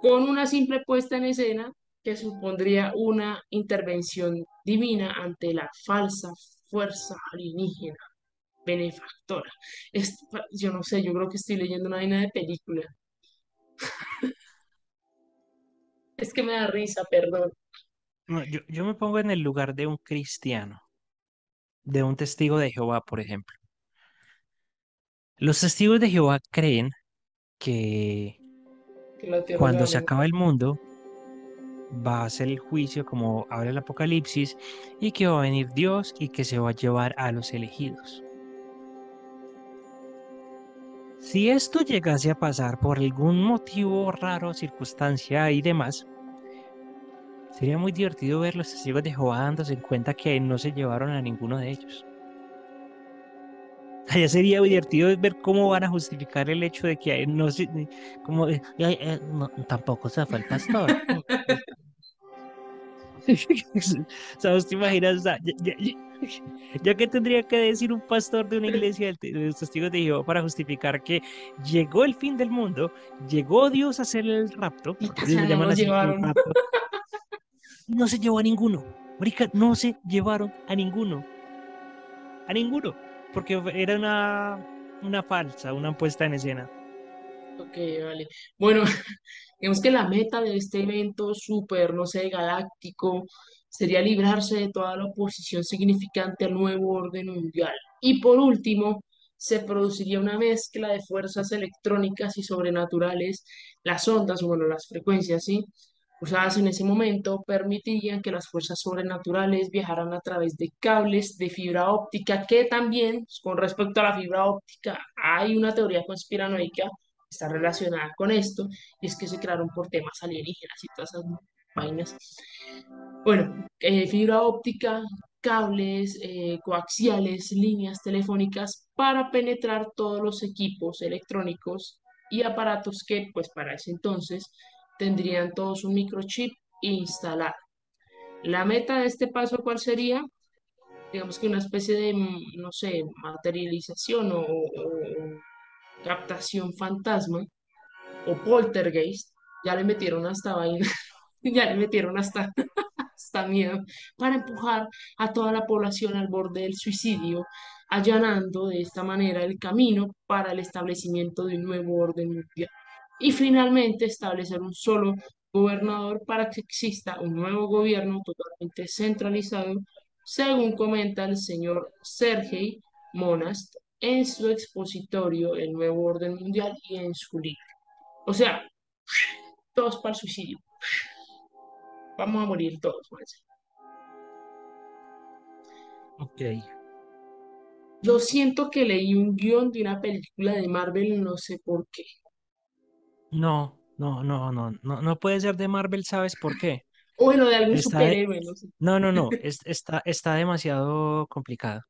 con una simple puesta en escena que supondría una intervención divina ante la falsa fuerza alienígena benefactora. Yo no sé, yo creo que estoy leyendo una vaina de película. Es que me da risa, perdón. No, yo, yo me pongo en el lugar de un cristiano, de un testigo de Jehová, por ejemplo. Los testigos de Jehová creen que cuando se acaba el mundo va a ser el juicio como abre el Apocalipsis y que va a venir Dios y que se va a llevar a los elegidos. Si esto llegase a pasar por algún motivo raro, circunstancia y demás, sería muy divertido ver los testigos de Jehová dándose cuenta que no se llevaron a ninguno de ellos. Allá sería divertido ver cómo van a justificar el hecho de que no se, como, eh, "Ay, eh, no, tampoco se fue el pastor. ¿Te imaginas? O sea, ya, ya- ya- que tendría que decir un pastor de una iglesia te- de los testigos de Jehová para justificar que llegó el fin del mundo, llegó Dios a hacer el rapto, Y llaman así el no se llevó a ninguno. Marica, no se llevaron a ninguno. A ninguno. Porque era una, una falsa, una puesta en escena. Ok, vale. Bueno, digamos que la meta de este evento súper, no sé, galáctico, sería librarse de toda la oposición significante al nuevo orden mundial. Y por último, se produciría una mezcla de fuerzas electrónicas y sobrenaturales. Las ondas, bueno, las frecuencias, ¿sí? Usadas en ese momento permitirían que las fuerzas sobrenaturales viajaran a través de cables de fibra óptica, que también, con respecto a la fibra óptica, hay una teoría conspiranoica está relacionada con esto, y es que se crearon por temas alienígenas y todas esas vainas. Bueno, eh, fibra óptica, cables eh, coaxiales, líneas telefónicas para penetrar todos los equipos electrónicos y aparatos que, pues para ese entonces, tendrían todos un microchip instalado. La meta de este paso, ¿cuál sería? Digamos que una especie de, no sé, materialización o captación fantasma o poltergeist, ya le metieron hasta vaina, ya le metieron hasta, hasta miedo para empujar a toda la población al borde del suicidio, allanando de esta manera el camino para el establecimiento de un nuevo orden mundial. Y finalmente establecer un solo gobernador para que exista un nuevo gobierno totalmente centralizado, según comenta el señor Sergei Monast en su expositorio El Nuevo Orden Mundial y en su libro. O sea, todos para el suicidio. Vamos a morir todos, Juanse. Ok. Yo siento que leí un guion de una película de Marvel, no sé por qué. No, no, no, no, no, no puede ser de Marvel, ¿sabes por qué? O bueno, de algún Está de- superhéroe, no sé. No, no, no, es- está, está demasiado complicado.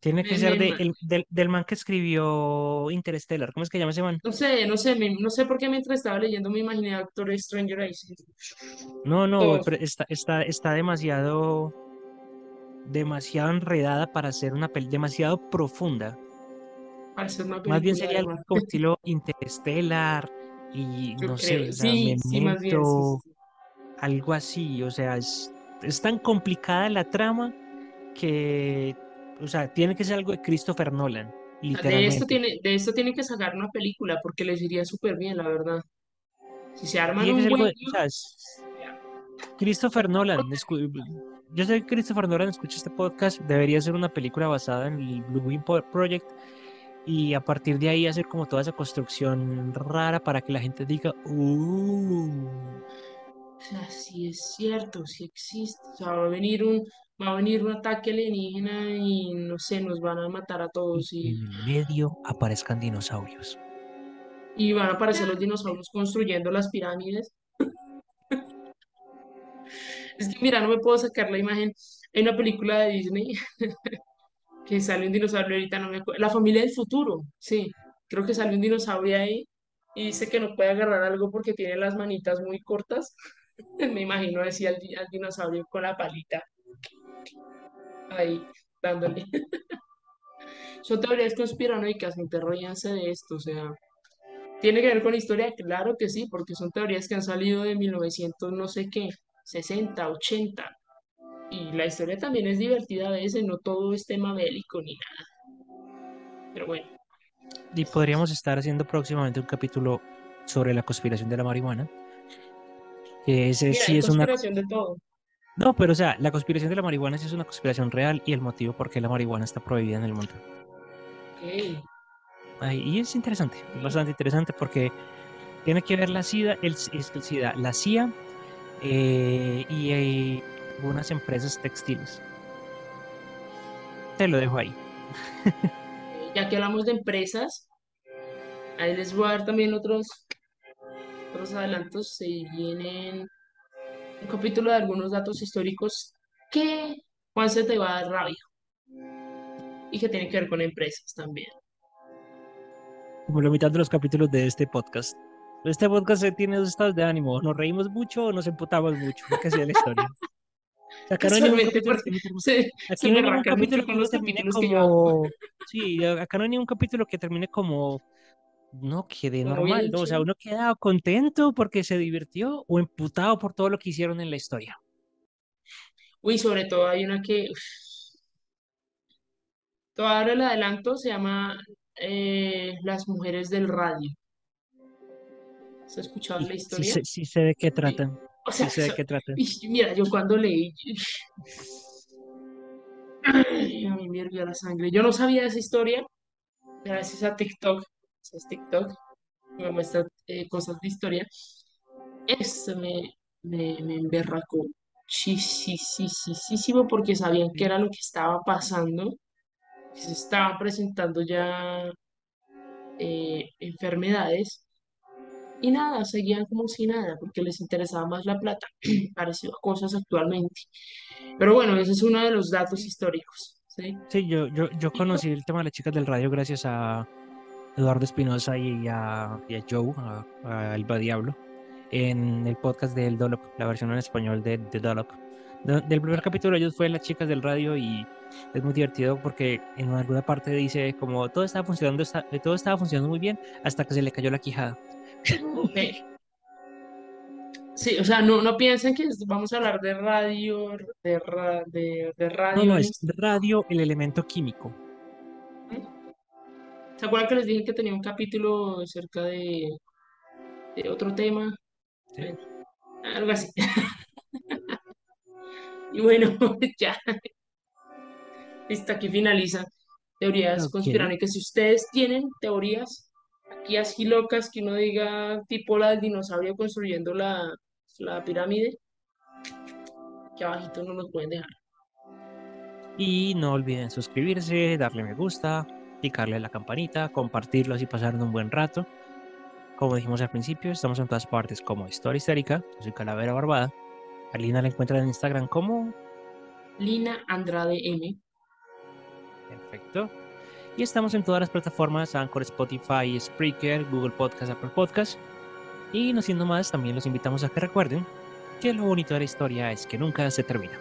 Tiene que Me- ser me- de, el- del, del man que escribió Interstellar. ¿Cómo es que llama ese man? no sé, no sé, me- no sé por qué mientras estaba leyendo me imaginé a Doctor Stranger ahí. sí. No, no, Todos, pero está, está, está demasiado, demasiado enredada para ser una peli, demasiado profunda. Para hacer una Más bien película sería algo como estilo Interstellar y Yo no creo, sé, sí, sí, más bien, algo así. O sea, es, es tan complicada la trama que, o sea, tiene que ser algo de Christopher Nolan, De esto tiene, de esto tiene que sacar una película porque les iría súper bien, la verdad. Si se arman un buen de, guion, Christopher Nolan. escu- Yo sé que Christopher Nolan escucha este podcast, debería ser una película basada en el Blue Po- Project y a partir de ahí hacer como toda esa construcción rara para que la gente diga, uh, O sea, sí es cierto, sí existe. O sea, va a venir un va a venir un ataque alienígena y no sé, nos van a matar a todos Y y, en el medio aparezcan dinosaurios. y van a aparecer los dinosaurios construyendo las pirámides. Es que mira, no me puedo sacar la imagen. Hay una película de Disney que sale un dinosaurio ahorita, no me acuerdo. La familia del futuro, sí. Creo que sale un dinosaurio ahí y dice que no puede agarrar algo porque tiene las manitas muy cortas. Me imagino así al, di- al dinosaurio con la palita ahí dándole. Son teorías conspiranoicas, no te ríanse de esto, o sea, tiene que ver con historia, claro que sí, porque son teorías que han salido de 1900 no sé qué, 60 80 y la historia también es divertida a veces, no todo es tema bélico ni nada, pero bueno, Y podríamos estar haciendo próximamente un capítulo sobre la conspiración de la marihuana. Que ese mira, sí es una... conspiración de todo. No, pero o sea, la conspiración de la marihuana sí es una conspiración real y el motivo por qué la marihuana está prohibida en el mundo. Ok, Ay, y es interesante, es bastante interesante porque tiene que ver la SIDA, el, el SIDA, la CIA eh, y eh, algunas empresas textiles. Te lo dejo ahí. Ya que hablamos de empresas, ahí les voy a dar también otros, otros adelantos, se vienen un capítulo de algunos datos históricos que Juan se te va a dar rabia y que tienen que ver con empresas también. Como la mitad de los capítulos de este podcast. Este podcast tiene dos estados de ánimo. Nos reímos mucho o nos emputamos mucho. Lo que sea la historia. Acá no hay ningún capítulo que termine- se, aquí no hay ningún capítulo que como... Sí, acá no hay ningún capítulo que termine como... No, quede normal. O sea, uno queda contento porque se divirtió o emputado por todo lo que hicieron en la historia. Uy, sobre todo hay una que, todavía el adelanto, se llama eh, Las mujeres del radio. ¿Has escuchado la sí, historia? sé- sí sé de qué Sí. O Sí sea, sé de qué tratan. y mira, yo cuando leí, ay, a mí me hirvió la sangre. Yo no sabía de esa historia, gracias a TikTok. Es TikTok, me muestra eh, cosas de historia. Esto me, me, me emberracó muchísimo porque sabían que era lo que estaba pasando, que se estaban presentando ya eh, enfermedades y nada, seguían como si nada porque les interesaba más la plata, parecido a cosas actualmente. Pero bueno, ese es uno de los datos históricos, ¿sí? Sí, yo, yo, yo conocí el tema de las chicas del radio gracias a Eduardo Espinosa y a, y a Joe, a, a Alba Diablo, en el podcast del Dolop, la versión en español de, de Dolop. De- del primer capítulo ellos fue las chicas del radio y es muy divertido porque en alguna parte dice como todo estaba funcionando, todo estaba funcionando muy bien hasta que se le cayó la quijada. Sí, o sea, no, no piensen que vamos a hablar de radio, de, ra- de, de No, radio no, en es radio el elemento químico. ¿Se acuerdan que les dije que tenía un capítulo acerca de, de otro tema? ¿sí? Bueno, algo así. Y bueno, ya, listo, aquí finaliza teorías Ok. conspiranoicas. Si ustedes tienen teorías aquí así locas que uno diga tipo la del dinosaurio construyendo la, la pirámide, aquí abajito no nos pueden dejar. Y no olviden suscribirse, darle me gusta, picarle a la campanita, compartirlo así pasaron un buen rato. Como dijimos al principio, estamos en todas partes como Historia Histérica, yo soy Calavera Barbada. A Lina la encuentran en Instagram como Lina Andrade M. Perfecto. Y estamos en todas las plataformas, Anchor, Spotify, Spreaker, Google Podcast, Apple Podcast. Y no siendo más, también los invitamos a que recuerden que lo bonito de la historia es que nunca se termina.